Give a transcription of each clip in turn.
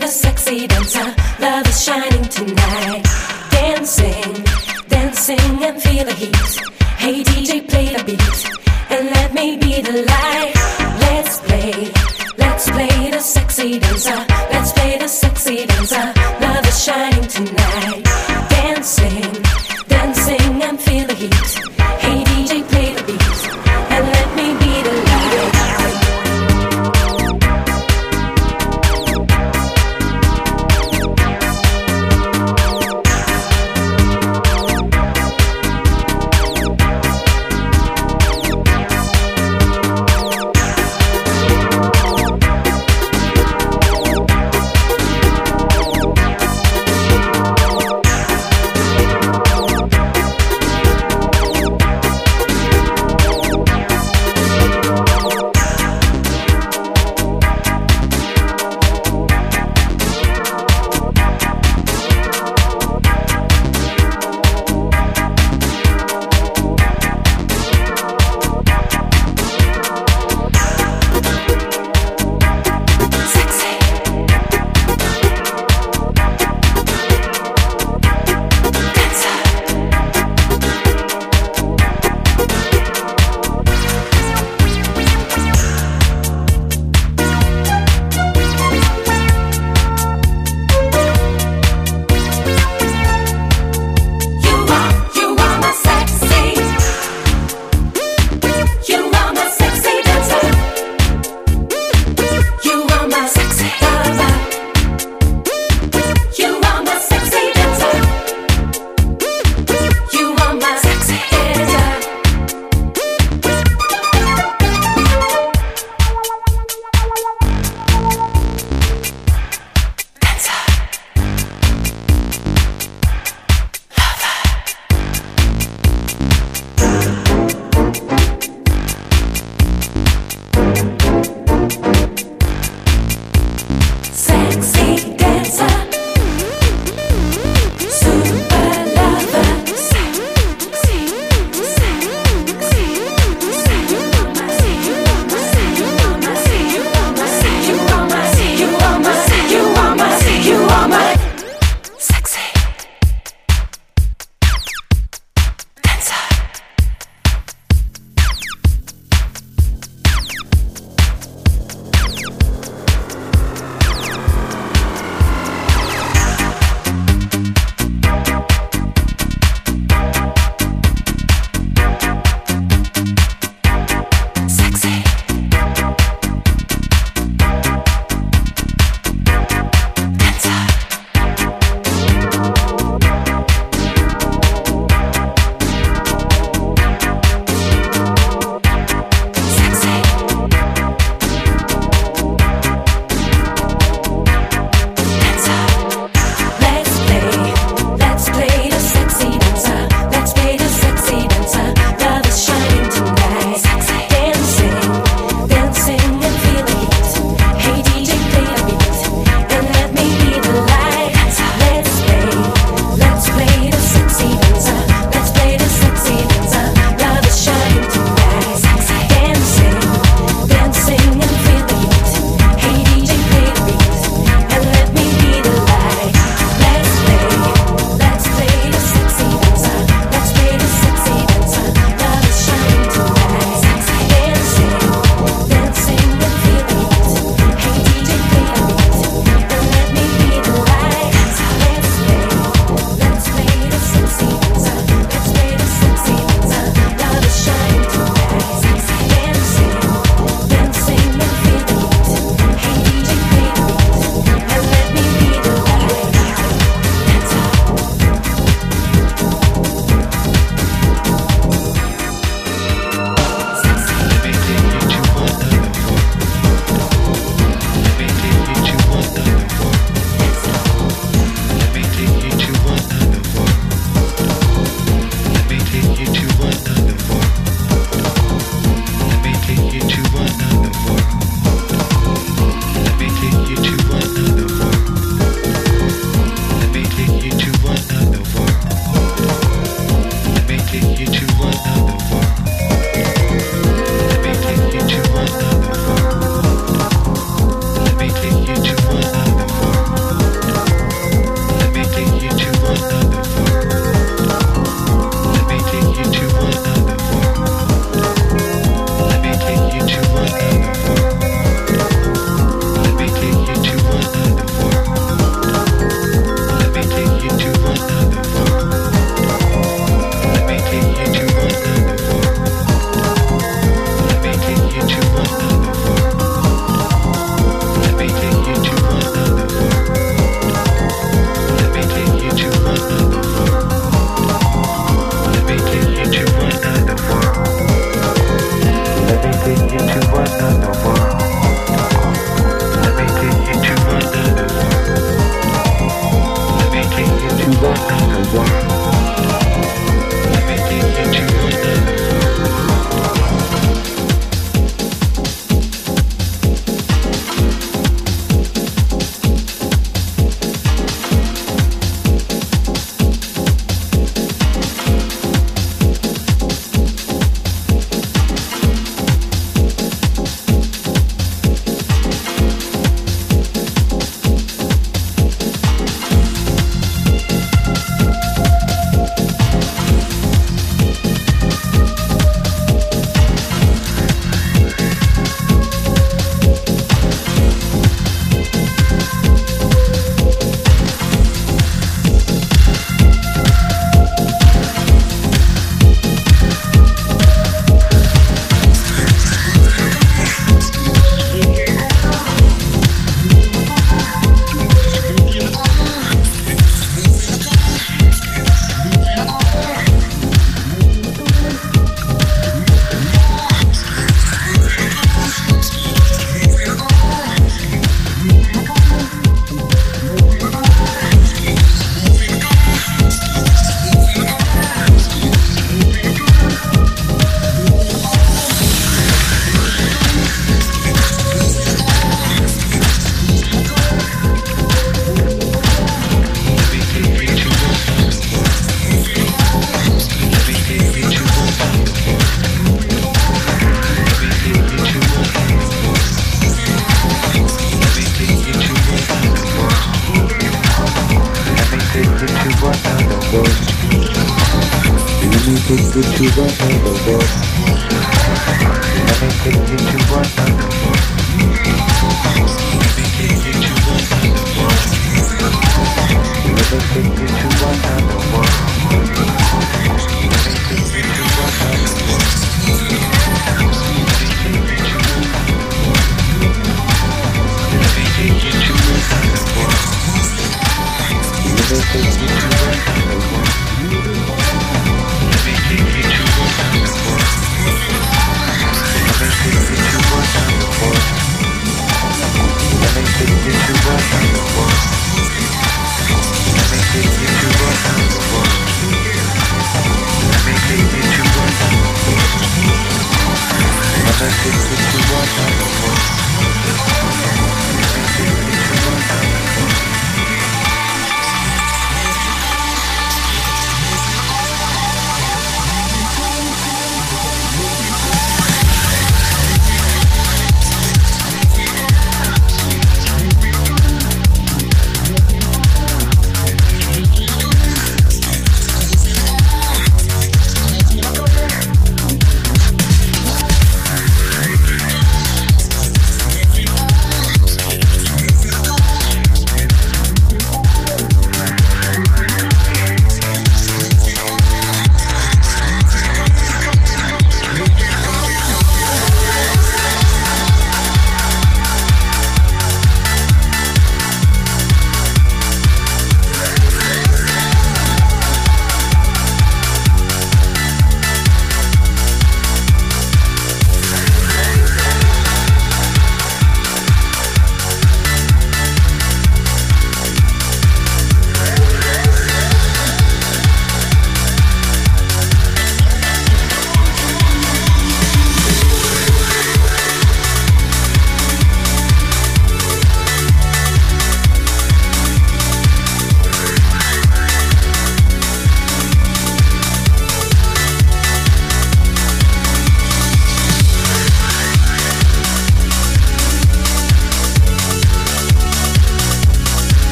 play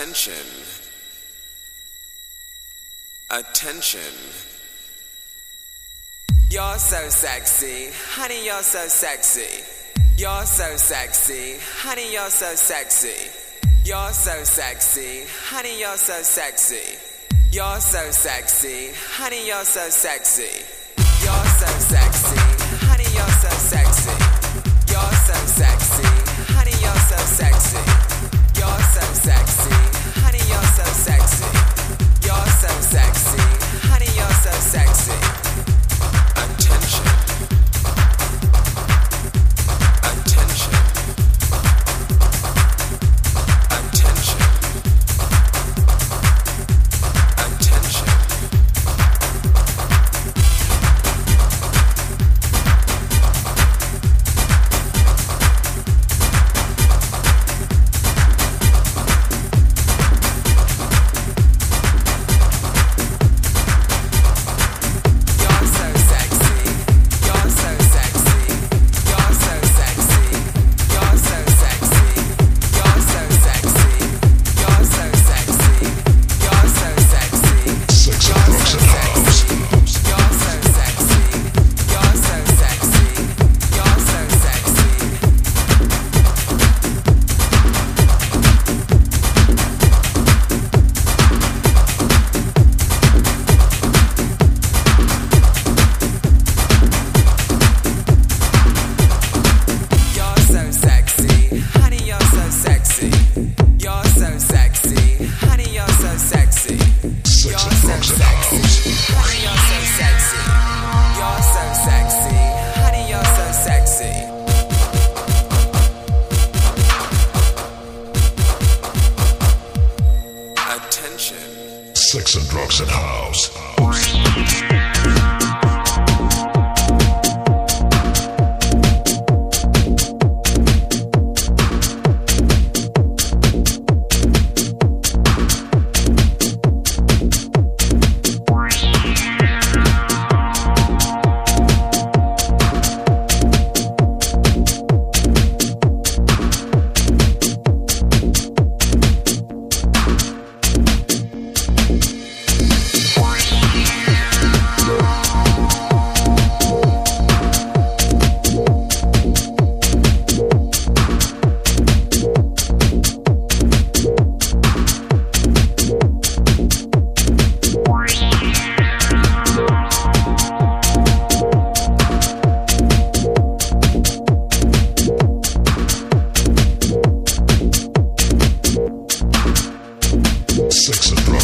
Attention. Attention. You're so sexy. Honey, you're so sexy. You're so sexy. Honey, you're so sexy. You're so sexy. Honey, you're so sexy. You're so sexy. Honey, you're so sexy. You're so sexy. Honey, you're so sexy. You're so sexy. Honey, you're so sexy sexy.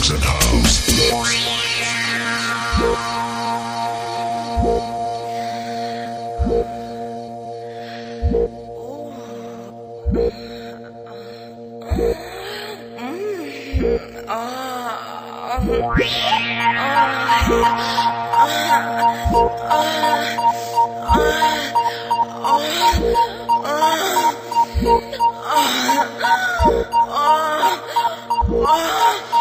Oh! House.